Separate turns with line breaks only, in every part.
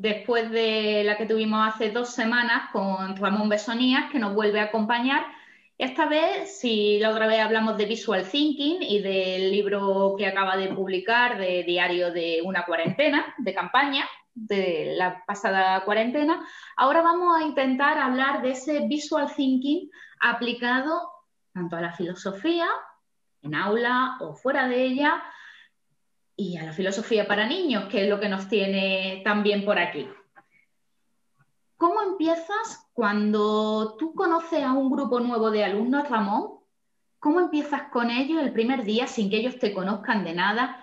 después de la que tuvimos hace dos semanas con Ramón Besonías, que nos vuelve a acompañar. Esta vez, si la otra vez hablamos de Visual Thinking y del libro que acaba de publicar de Diario de una cuarentena, de campaña, de la pasada cuarentena, ahora vamos a intentar hablar de ese Visual Thinking aplicado tanto a la filosofía, en aula o fuera de ella, y a la filosofía para niños, que es lo que nos tiene también por aquí. ¿Cómo empiezas cuando tú conoces a un grupo nuevo de alumnos, Ramón? ¿Cómo empiezas con ellos el primer día sin que ellos te conozcan de nada?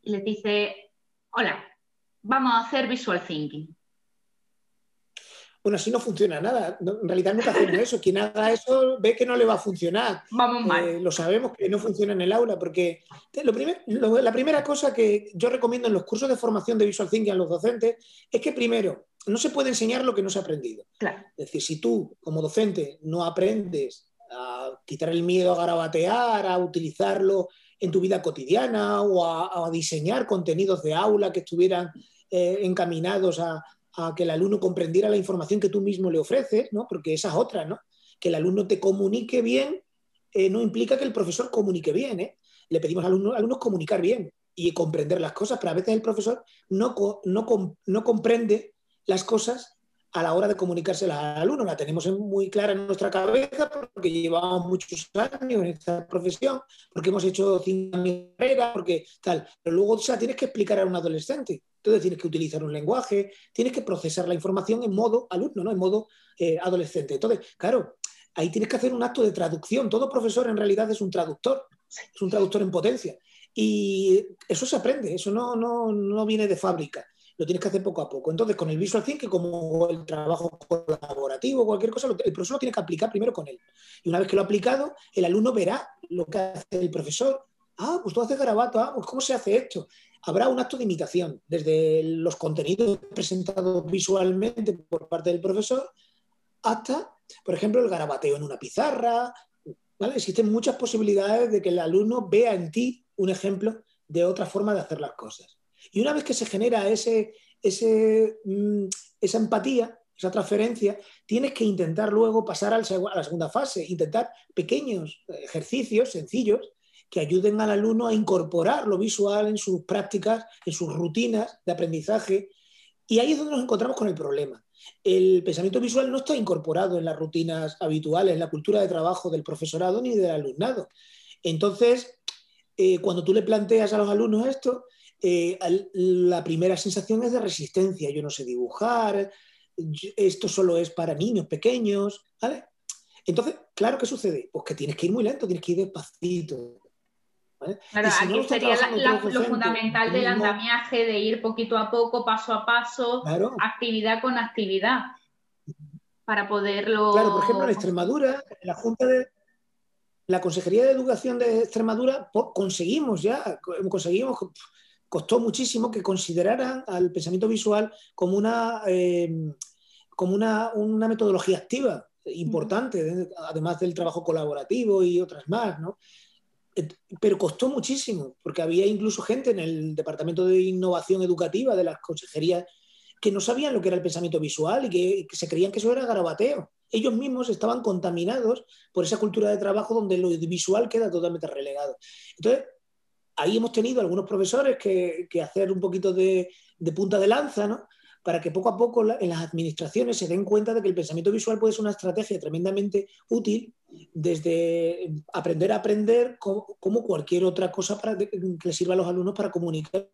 Y les dices, hola, vamos a hacer visual thinking.
Bueno, así no funciona nada. en realidad nunca hacemos eso. Quien haga eso ve que no le va a funcionar.
Vamos mal.
Eh, lo sabemos que no funciona en el aula, porque lo la primera cosa que yo recomiendo en los cursos de formación de Visual Thinking a los docentes es que primero, no se puede enseñar lo que no se ha aprendido.
Claro.
Es decir, si tú como docente no aprendes a quitar el miedo a garabatear, a utilizarlo en tu vida cotidiana o a, diseñar contenidos de aula que estuvieran eh, encaminados a, a que el alumno comprendiera la información que tú mismo le ofreces, ¿no? porque esa es otra, ¿no? que el alumno te comunique bien eh, no implica que el profesor comunique bien. ¿eh? Le pedimos a los alumnos comunicar bien y comprender las cosas, pero a veces el profesor no, no, no comprende las cosas a la hora de comunicárselas al alumno. La tenemos muy clara en nuestra cabeza porque llevamos muchos años en esta profesión, porque hemos hecho cinco años porque tal. Pero luego o sea, tienes que explicar a un adolescente. Entonces tienes que utilizar un lenguaje, tienes que procesar la información en modo alumno, ¿no? en modo eh, adolescente. Entonces, claro, ahí tienes que hacer un acto de traducción. Todo profesor en realidad es un traductor, es un traductor en potencia. Y eso se aprende, eso no, no, no viene de fábrica lo tienes que hacer poco a poco. Entonces, con el Visual Thinking, como el trabajo colaborativo, cualquier cosa, el profesor lo tiene que aplicar primero con él. Y una vez que lo ha aplicado, el alumno verá lo que hace el profesor. Ah, pues tú haces garabato, ah, pues ¿cómo se hace esto? Habrá un acto de imitación, desde los contenidos presentados visualmente por parte del profesor hasta, por ejemplo, el garabateo en una pizarra. Existen muchas posibilidades de que el alumno vea en ti un ejemplo de otra forma de hacer las cosas. Y una vez que se genera ese, mm, esa empatía, esa transferencia, tienes que intentar luego pasar a la segunda fase, intentar pequeños ejercicios sencillos que ayuden al alumno a incorporar lo visual en sus prácticas, en sus rutinas de aprendizaje. Y ahí es donde nos encontramos con el problema. El pensamiento visual no está incorporado en las rutinas habituales, en la cultura de trabajo del profesorado ni del alumnado. Entonces, eh, cuando tú le planteas a los alumnos esto, eh, la primera sensación es de resistencia. Yo no sé dibujar, esto solo es para niños pequeños, ¿vale? Entonces, claro, ¿qué sucede? Pues que tienes que ir muy lento, tienes que ir despacito.
Claro, aquí sería lo fundamental del andamiaje, de ir poquito a poco, paso a paso, actividad con actividad, para poderlo...
Claro, por ejemplo, en Extremadura, en la Junta de, la Consejería de Educación de Extremadura conseguimos ya, conseguimos costó muchísimo que consideraran al pensamiento visual como una, eh, como una, metodología activa importante, además del trabajo colaborativo y otras más, ¿no? Pero costó muchísimo, porque había incluso gente en el Departamento de Innovación Educativa de las consejerías que no sabían lo que era el pensamiento visual y que, que, se creían que eso era garabateo. Ellos mismos estaban contaminados por esa cultura de trabajo donde lo visual queda totalmente relegado. Entonces, ahí hemos tenido algunos profesores que, hacer un poquito de, punta de lanza, ¿no? para que poco a poco en las administraciones se den cuenta de que el pensamiento visual puede ser una estrategia tremendamente útil desde aprender a aprender como, cualquier otra cosa que le sirva a los alumnos para comunicar.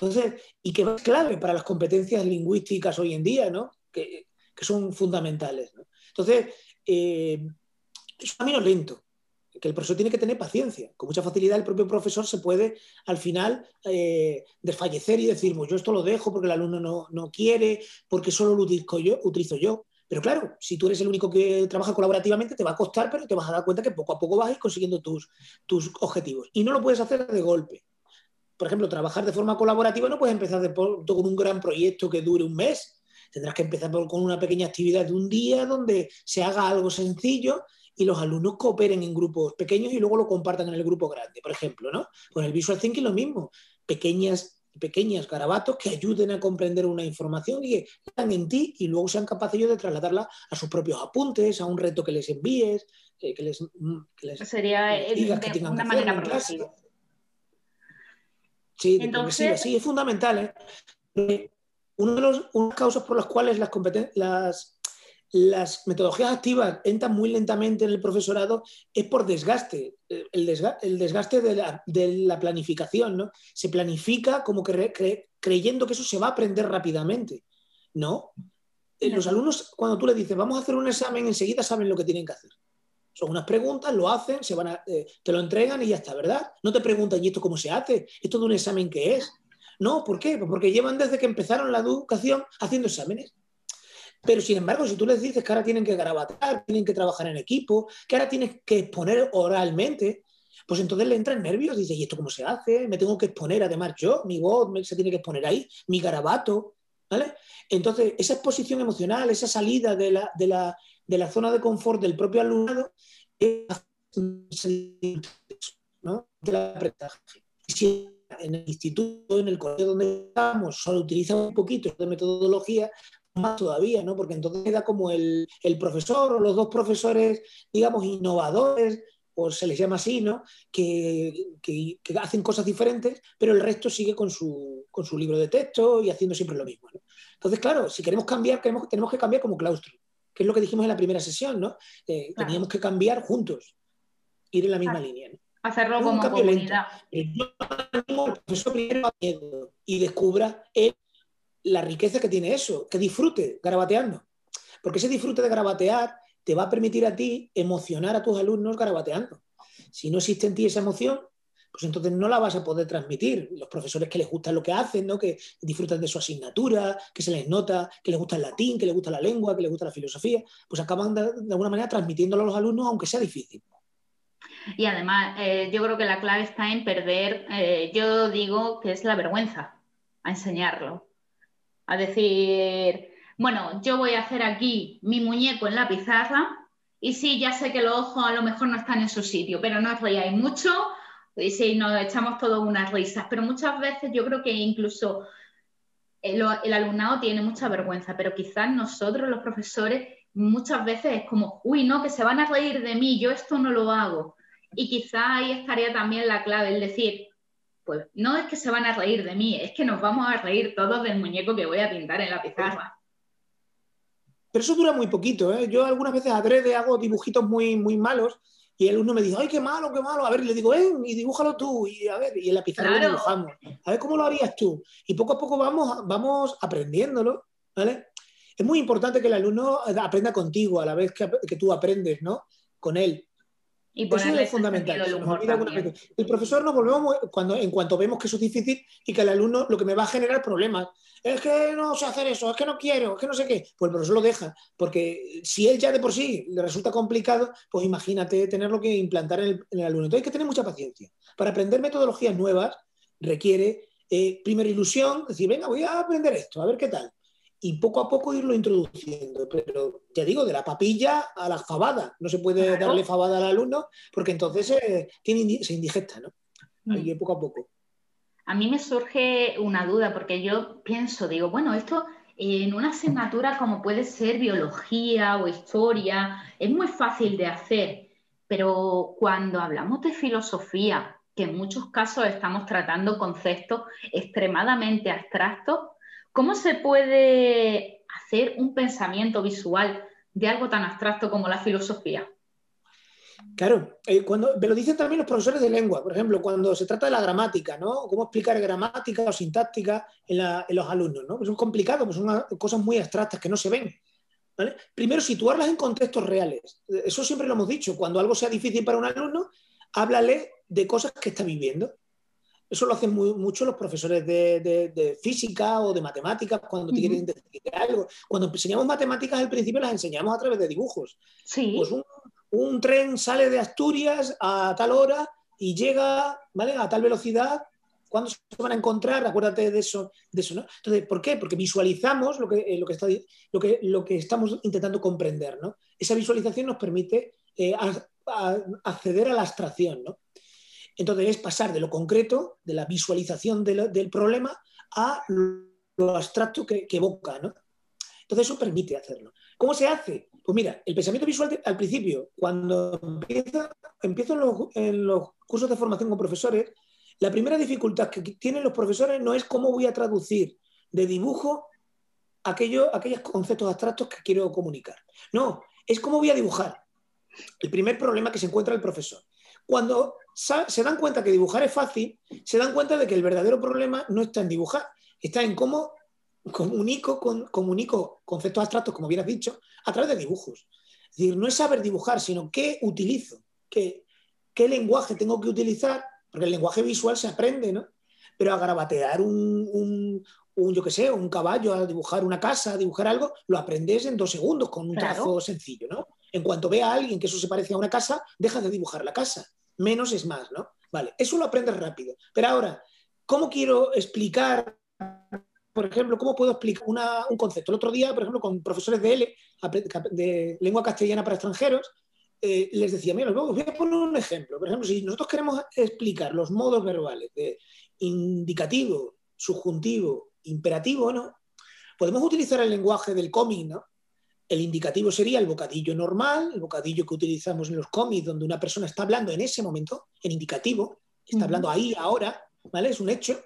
Entonces, y que es clave para las competencias lingüísticas hoy en día, ¿no? que, son fundamentales. Entonces, eh, es un camino lento, que el profesor tiene que tener paciencia. Con mucha facilidad el propio profesor se puede al final eh, desfallecer y decir, pues yo esto lo dejo porque el alumno no, quiere, porque solo lo utilizo yo. Pero claro, si tú eres el único que trabaja colaborativamente, te va a costar, pero te vas a dar cuenta que poco a poco vas a ir consiguiendo tus, tus objetivos. Y no lo puedes hacer de golpe. Por ejemplo, trabajar de forma colaborativa no puedes empezar con un gran proyecto que dure un mes. Tendrás que empezar con una pequeña actividad de un día donde se haga algo sencillo y los alumnos cooperen en grupos pequeños y luego lo compartan en el grupo grande, por ejemplo, ¿no? Con el Visual Thinking lo mismo, pequeñas pequeñas garabatos que ayuden a comprender una información y que están en ti y luego sean capaces ellos de trasladarla a sus propios apuntes, a un reto que les envíes, que les,
sería de, una manera progresiva.
Sí, Entonces... sí, es fundamental. ¿eh? Una de las causas por las cuales las, las, las metodologías activas entran muy lentamente en el profesorado es por desgaste, el desgaste, el desgaste de, la, planificación. ¿no? Se planifica como que creyendo que eso se va a aprender rápidamente. No. Eh, los alumnos, cuando tú les dices, vamos a hacer un examen, enseguida saben lo que tienen que hacer. Son unas preguntas, lo hacen, se van eh, te lo entregan y ya está, ¿verdad? No te preguntan, ¿y esto cómo se hace? ¿Esto de un examen qué es? No, ¿por qué? Pues porque llevan desde que empezaron la educación haciendo exámenes. Pero sin embargo, si tú les dices que ahora tienen que grabatar, tienen que trabajar en equipo, que ahora tienes que exponer oralmente, pues entonces le entran nervios, dice, ¿y esto cómo se hace? Me tengo que exponer además yo, mi voz se tiene que exponer ahí, mi garabato, ¿vale? Entonces, esa exposición emocional, esa salida de la, de la, de la zona de confort del propio alumnado ¿no? del aprendizaje. Si en el instituto, en el colegio donde estamos, solo utiliza un poquito de metodología, más todavía, ¿no? Porque entonces queda como el, el, profesor o los dos profesores, digamos, innovadores, o se les llama así, ¿no? Que, que, hacen cosas diferentes, pero el resto sigue con su, con su libro de texto y haciendo siempre lo mismo. Entonces, claro, si queremos cambiar, queremos, tenemos que cambiar como claustro que es lo que dijimos en la primera sesión, ¿no? Eh, teníamos que cambiar juntos, ir en la misma línea.
Hacerlo como comunidad.
Eh, profesor primero miedo y descubra la riqueza que tiene eso, que disfrute garabateando. Porque ese disfrute de garabatear te va a permitir a ti emocionar a tus alumnos garabateando. Si no existe en ti esa emoción, pues entonces no la vas a poder transmitir. Los profesores que les gusta lo que hacen, ¿no? que disfrutan de su asignatura, que se les nota, que les gusta el latín, que les gusta la lengua, que les gusta la filosofía, pues acaban de, alguna manera transmitiéndolo a los alumnos, aunque sea difícil.
Y además, eh, yo creo que la clave está en perder, eh, yo digo que es la vergüenza, a enseñarlo. A decir, bueno, yo voy a hacer aquí mi muñeco en la pizarra y sí, ya sé que los ojos a lo mejor no están en su sitio, pero no os reíais mucho, y sí, nos echamos todos unas risas, pero muchas veces yo creo que incluso el, alumnado tiene mucha vergüenza, pero quizás nosotros los profesores muchas veces es como, uy, no, que se van a reír de mí, yo esto no lo hago. Y quizás ahí estaría también la clave, el decir, pues no es que se van a reír de mí, es que nos vamos a reír todos del muñeco que voy a pintar en la pizarra.
Pero eso dura muy poquito, ¿eh? Yo algunas veces adrede hago dibujitos muy, muy malos y el alumno me dice, ay, qué malo, qué malo. A ver, le digo, ven y dibújalo tú. Y a ver, y en la pizarra lo dibujamos. A ver cómo lo harías tú. Y poco a poco vamos, vamos aprendiéndolo, ¿vale? Es muy importante que el alumno aprenda contigo a la vez que, que tú aprendes, ¿no? Con él. Y eso es fundamental. El, profesor nos volvemos cuando, en cuanto vemos que eso es difícil y que el alumno lo que me va a generar problemas. Es que no sé hacer eso, es que no quiero, es que no sé qué. Pues el profesor lo deja, porque si él ya de por sí le resulta complicado, pues imagínate tenerlo que implantar en el, alumno. Entonces hay que tener mucha paciencia. Para aprender metodologías nuevas requiere, eh, primera ilusión, decir, venga, voy a aprender esto, a ver qué tal y poco a poco irlo introduciendo. Pero ya digo, de la papilla a la fabada. No se puede darle fabada al alumno porque entonces eh, tiene, se indigesta, ¿no? Ahí mm. poco a poco.
A mí me surge una duda porque yo pienso, digo, bueno, esto en una asignatura como puede ser biología o historia es muy fácil de hacer, pero cuando hablamos de filosofía, que en muchos casos estamos tratando conceptos extremadamente abstractos, ¿Cómo se puede hacer un pensamiento visual de algo tan abstracto como la filosofía?
Claro, eh, cuando me lo dicen también los profesores de lengua, por ejemplo, cuando se trata de la gramática, ¿no? Cómo explicar gramática o sintáctica en, los alumnos, ¿no? Pues es complicado, pues son cosas muy abstractas que no se ven. Primero, situarlas en contextos reales. Eso siempre lo hemos dicho. Cuando algo sea difícil para un alumno, háblale de cosas que está viviendo. Eso lo hacen muy, mucho los profesores de, física o de matemáticas cuando te quieren decir algo. Cuando enseñamos matemáticas al principio las enseñamos a través de dibujos.
Sí.
Pues un, tren sale de Asturias a tal hora y llega ¿vale? a tal velocidad. ¿Cuándo se van a encontrar? Acuérdate de eso, de eso ¿no? Entonces, ¿por qué? Porque visualizamos lo que, eh, lo que, está, lo que, lo que estamos intentando comprender. ¿no? Esa visualización nos permite eh, acceder a la abstracción. ¿no? Entonces es pasar de lo concreto, de la visualización del problema, a lo abstracto que, evoca. ¿no? Entonces eso permite hacerlo. ¿Cómo se hace? Pues mira, el pensamiento visual al principio, cuando empiezo, en los, cursos de formación con profesores, la primera dificultad que tienen los profesores no es cómo voy a traducir de dibujo aquello, aquellos conceptos abstractos que quiero comunicar. No, es cómo voy a dibujar. El primer problema que se encuentra el profesor. Cuando se dan cuenta que dibujar es fácil, se dan cuenta de que el verdadero problema no está en dibujar, está en cómo comunico, con, comunico conceptos abstractos, como bien has dicho, a través de dibujos. Es decir, no es saber dibujar, sino qué utilizo, qué, qué lenguaje tengo que utilizar, porque el lenguaje visual se aprende, ¿no? Pero a grabatear un, un, yo qué sé, un caballo, a dibujar una casa, a dibujar algo, lo aprendes en dos segundos con un trazo sencillo, ¿no? En cuanto ve a alguien que eso se parece a una casa, deja de dibujar la casa. Menos es más, ¿no? Vale, eso lo aprendes rápido. Pero ahora, ¿cómo quiero explicar por ejemplo, ¿cómo puedo explicar un concepto? El otro día, por ejemplo, con profesores de L, de lengua castellana para extranjeros, eh, les decía, mira, os voy a poner un ejemplo. Por ejemplo, si nosotros queremos explicar los modos verbales de indicativo, subjuntivo, imperativo, ¿no? Podemos utilizar el lenguaje del cómic, ¿no? El indicativo sería el bocadillo normal, el bocadillo que utilizamos en los cómics, donde una persona está hablando en ese momento, en indicativo, está hablando ahí, ahora, ¿vale? Es un hecho.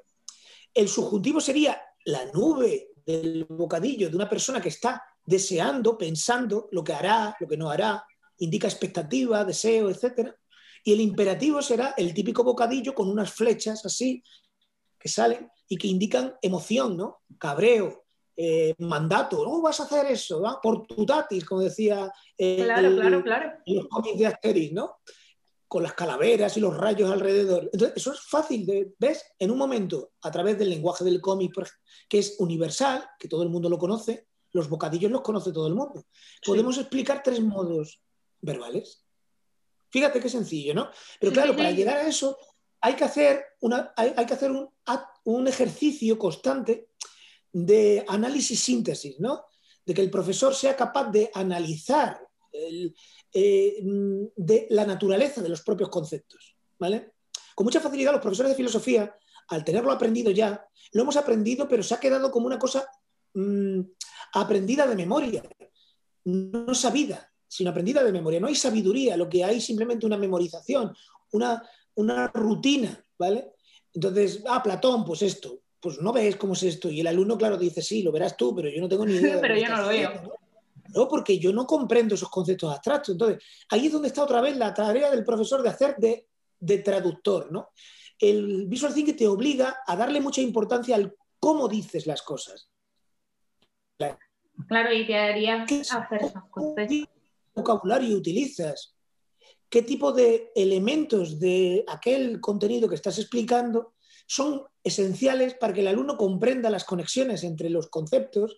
El subjuntivo sería la nube del bocadillo de una persona que está deseando, pensando lo que hará, lo que no hará, indica expectativa, deseo, etc. Y el imperativo será el típico bocadillo con unas flechas así que salen y que indican emoción, ¿no? Cabreo, eh, mandato, no vas a hacer eso, ¿va? por tu tatis, como decía
claro, claro, claro.
los cómics de Asterix, ¿no? con las calaveras y los rayos alrededor. Entonces, eso es fácil de, ¿ves? En un momento, a través del lenguaje del cómic, que es universal, que todo el mundo lo conoce, los bocadillos los conoce todo el mundo. Podemos explicar tres modos verbales. Fíjate qué sencillo, ¿no? Pero claro, para llegar a eso hay que hacer, una, hay, que hacer un, un ejercicio constante de análisis-síntesis, ¿no? De que el profesor sea capaz de analizar eh, de la naturaleza de los propios conceptos. ¿vale? Con mucha facilidad los profesores de filosofía, al tenerlo aprendido ya, lo hemos aprendido, pero se ha quedado como una cosa mm, aprendida de memoria, no sabida, sino aprendida de memoria. No hay sabiduría, lo que hay simplemente una memorización, una, una rutina, ¿vale? Entonces, ah, Platón, pues esto, pues no ves cómo es esto. Y el alumno, claro, dice, sí, lo verás tú, pero yo no tengo ni idea.
pero yo no lo veo.
¿no? Porque yo no comprendo esos conceptos abstractos. Entonces, ahí es donde está otra vez la tarea del profesor de hacer de, traductor, ¿no? El visual thinking te obliga a darle mucha importancia al cómo dices las cosas.
Claro, y te haría hacer esas
cosas. ¿Qué vocabulario utilizas? ¿Qué tipo de elementos de aquel contenido que estás explicando son esenciales para que el alumno comprenda las conexiones entre los conceptos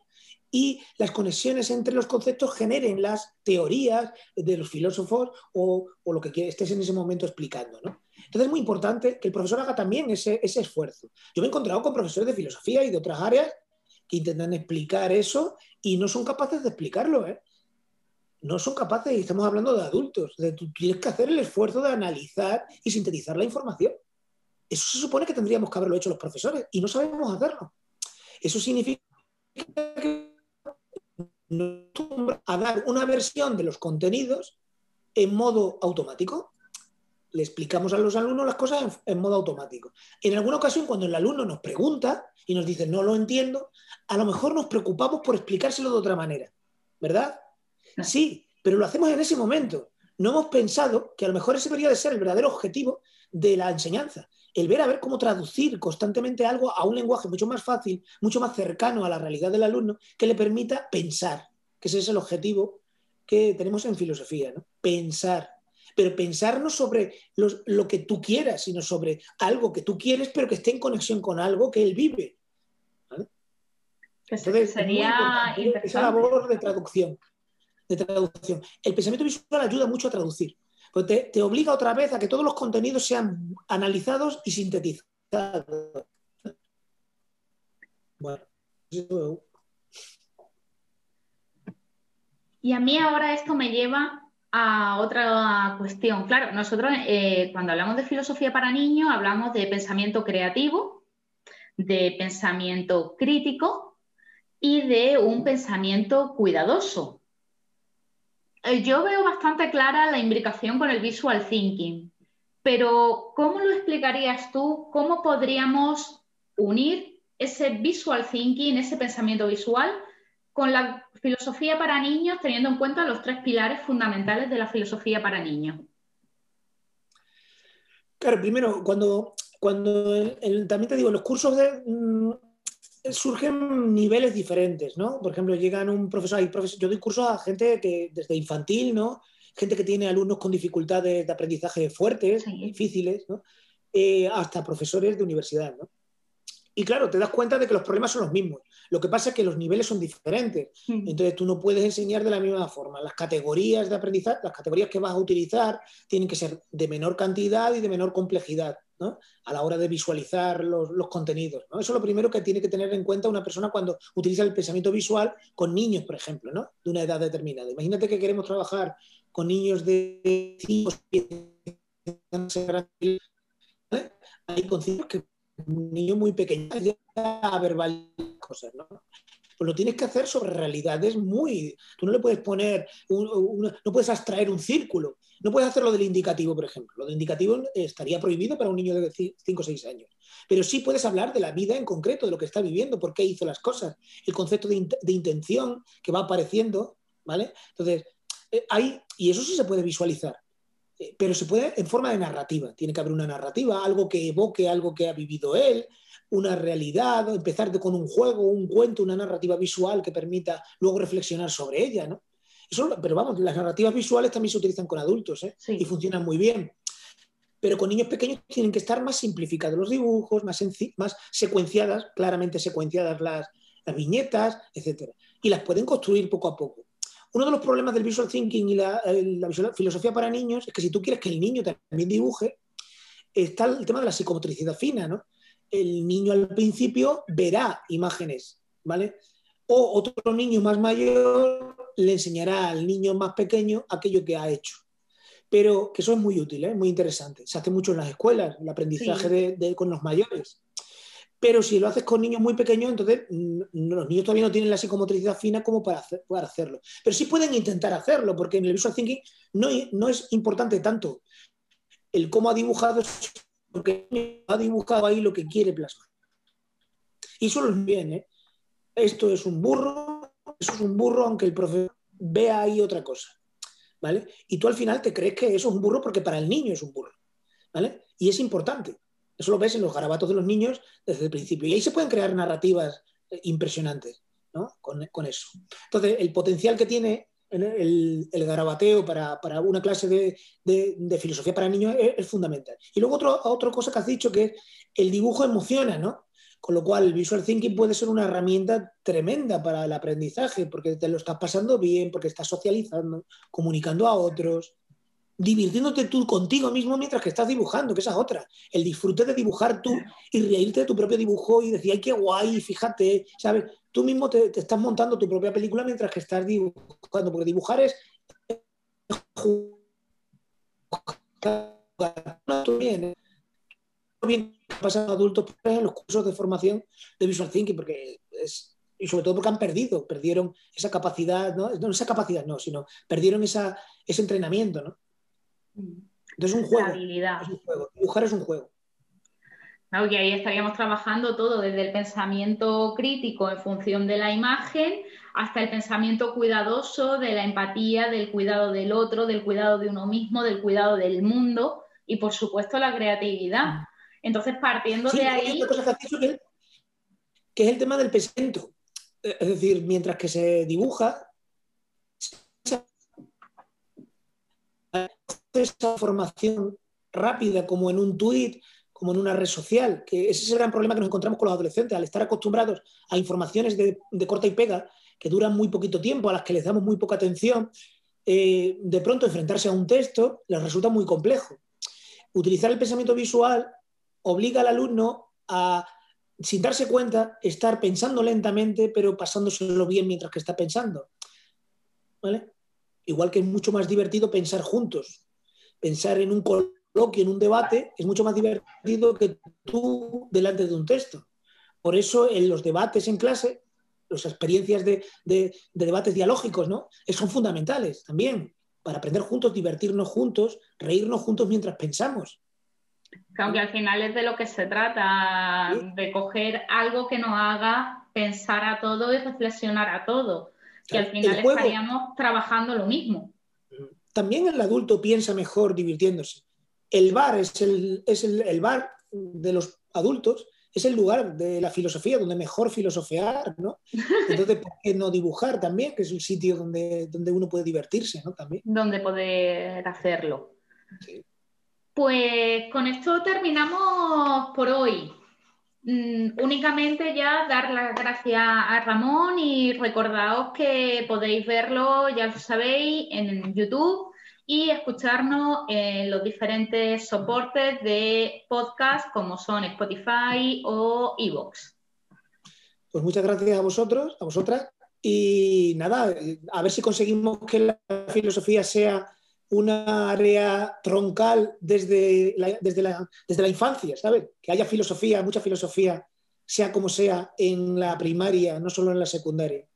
y las conexiones entre los conceptos generen las teorías de los filósofos o, lo que estés en ese momento explicando. Entonces es muy importante que el profesor haga también ese, esfuerzo. Yo me he encontrado con profesores de filosofía y de otras áreas que intentan explicar eso y no son capaces de explicarlo. ¿eh? No son capaces, y estamos hablando de adultos, de tú tienes que hacer el esfuerzo de analizar y sintetizar la información. Eso se supone que tendríamos que haberlo hecho los profesores y no sabemos hacerlo. Eso significa que a dar una versión de los contenidos en modo automático. Le explicamos a los alumnos las cosas en, modo automático. En alguna ocasión, cuando el alumno nos pregunta y nos dice no lo entiendo, a lo mejor nos preocupamos por explicárselo de otra manera, ¿verdad? Sí, pero lo hacemos en ese momento. No hemos pensado que a lo mejor ese debería de ser el verdadero objetivo de la enseñanza. El ver a ver cómo traducir constantemente algo a un lenguaje mucho más fácil, mucho más cercano a la realidad del alumno, que le permita pensar, que ese es el objetivo que tenemos en filosofía, ¿no? Pensar. Pero pensar no sobre lo que tú quieras, sino sobre algo que tú quieres, pero que esté en conexión con algo que él vive.
Entonces, sería
esa labor de traducción, de traducción. El pensamiento visual ayuda mucho a traducir. Pues te, obliga otra vez a que todos los contenidos sean analizados y sintetizados. Bueno,
y a mí ahora esto me lleva a otra cuestión. Claro, nosotros eh, cuando hablamos de filosofía para niños hablamos de pensamiento creativo, de pensamiento crítico y de un pensamiento cuidadoso. Eh, yo veo bastante clara la imbricación con el visual thinking, pero ¿cómo lo explicarías tú? ¿Cómo podríamos unir ese visual thinking, ese pensamiento visual, con la filosofía para niños, teniendo en cuenta los tres pilares fundamentales de la filosofía para niños?
Claro, primero, cuando, cuando también te digo, los cursos de, mm, surgen niveles diferentes, ¿no? Por ejemplo, llegan un profesor, hay yo doy cursos a gente que desde infantil, ¿no? Gente que tiene alumnos con dificultades de aprendizaje fuertes, difíciles, ¿no? Eh, hasta profesores de universidad, ¿no? Y claro, te das cuenta de que los problemas son los mismos. Lo que pasa es que los niveles son diferentes. Hmm. Entonces tú no puedes enseñar de la misma forma. Las categorías de aprendizaje, las categorías que vas a utilizar tienen que ser de menor cantidad y de menor complejidad ¿no? a la hora de visualizar los, contenidos. ¿no? Eso es lo primero que tiene que tener en cuenta una persona cuando utiliza el pensamiento visual con niños, por ejemplo, ¿no? de una edad determinada. Imagínate que queremos trabajar con niños de 5 ¿eh? hay conceptos que un niño muy pequeño a verbal cosas, ¿no? Pues lo tienes que hacer sobre realidades muy... Tú no le puedes poner, no puedes abstraer un círculo, no puedes hacerlo del indicativo, por ejemplo. Lo del indicativo estaría prohibido para un niño de 5 o 6 años. Pero sí puedes hablar de la vida en concreto, de lo que está viviendo, por qué hizo las cosas, el concepto de, intención que va apareciendo, ¿vale? Entonces, eh, hay, y eso sí se puede visualizar. Pero se puede en forma de narrativa. Tiene que haber una narrativa, algo que evoque algo que ha vivido él, una realidad, empezar con un juego, un cuento, una narrativa visual que permita luego reflexionar sobre ella, ¿no? Eso, pero vamos, las narrativas visuales también se utilizan con adultos ¿eh? y funcionan muy bien. Pero con niños pequeños tienen que estar más simplificados los dibujos, más, más secuenciadas, claramente secuenciadas las, las viñetas, etc. Y las pueden construir poco a poco. Uno de los problemas del visual thinking y la, filosofía para niños es que si tú quieres que el niño también dibuje, está el tema de la psicomotricidad fina, ¿no? El niño al principio verá imágenes, ¿vale? O otro niño más mayor le enseñará al niño más pequeño aquello que ha hecho. Pero que eso es muy útil, ¿eh? muy interesante. Se hace mucho en las escuelas, el aprendizaje con los mayores. Pero si lo haces con niños muy pequeños, entonces mm, los niños todavía no tienen la psicomotricidad fina como para, hacerlo. Pero sí pueden intentar hacerlo, porque en el visual thinking no, no es importante tanto el cómo ha dibujado, porque ha dibujado ahí lo que quiere plasmar. Y eso es bien, ¿eh? Esto es un burro, eso es un burro, aunque el profesor vea ahí otra cosa. ¿Vale? Y tú al final te crees que eso es un burro porque para el niño es un burro. ¿Vale? Y es importante. Eso lo ves en los garabatos de los niños desde el principio. Y ahí se pueden crear narrativas eh, impresionantes ¿no? con, eso. Entonces, el potencial que tiene el, garabateo para, una clase de, filosofía para niños es, fundamental. Y luego otra cosa que has dicho que es el dibujo emociona, ¿no? Con lo cual, el visual thinking puede ser una herramienta tremenda para el aprendizaje, porque te lo estás pasando bien, porque estás socializando, comunicando a otros divirtiéndote tú contigo mismo mientras que estás dibujando, que esa es otra. El disfrute de dibujar tú y reírte de tu propio dibujo y decir, ay, qué guay, fíjate, ¿sabes? Tú mismo te, estás montando tu propia película mientras que estás dibujando, porque dibujar es... Bien, bien pasan adultos en los cursos de formación de Visual Thinking, porque es, y sobre todo porque han perdido, perdieron esa capacidad, no, no esa capacidad, no, sino perdieron esa, ese entrenamiento, ¿no? Entonces un juego, es un juego. Dibujar es un juego.
Claro, que ahí estaríamos trabajando todo, desde el pensamiento crítico en función de la imagen hasta el pensamiento cuidadoso de la empatía, del cuidado del otro, del cuidado de uno mismo, del cuidado del mundo y, por supuesto, la creatividad. Entonces, partiendo de ahí...
que, que es el tema del pensamiento. Es decir, mientras que se dibuja, esa formación rápida como en un tweet, como en una red social, que ese es el gran problema que nos encontramos con los adolescentes, al estar acostumbrados a informaciones de, corta y pega, que duran muy poquito tiempo, a las que les damos muy poca atención, eh, de pronto enfrentarse a un texto les resulta muy complejo. Utilizar el pensamiento visual obliga al alumno a, sin darse cuenta, estar pensando lentamente, pero pasándoselo bien mientras que está pensando. ¿Vale? Igual que es mucho más divertido pensar juntos, pensar en un coloquio, en un debate, es mucho más divertido que tú delante de un texto. Por eso en los debates en clase, las experiencias de, debates dialógicos, ¿no? Son fundamentales también para aprender juntos, divertirnos juntos, reírnos juntos mientras pensamos.
Aunque al final es de lo que se trata, de coger algo que nos haga pensar a todo y reflexionar a todo, que al final estaríamos trabajando lo mismo.
También el adulto piensa mejor divirtiéndose. El bar es el, es el, bar de los adultos, es el lugar de la filosofía donde mejor filosofear, ¿no? Entonces, ¿por qué no dibujar también? Que es un sitio donde, donde uno puede divertirse, ¿no? También.
Donde poder hacerlo. Sí. Pues con esto terminamos por hoy. Mm, únicamente ya dar las gracias a Ramón y recordaos que podéis verlo, ya lo sabéis, en YouTube y escucharnos en los diferentes soportes de podcast como son Spotify o Evox.
Pues muchas gracias a vosotros, a vosotras. Y nada, a ver si conseguimos que la filosofía sea una área troncal desde la, desde la, desde la infancia, ¿sabes? Que haya filosofía, mucha filosofía, sea como sea, en la primaria, no solo en la secundaria.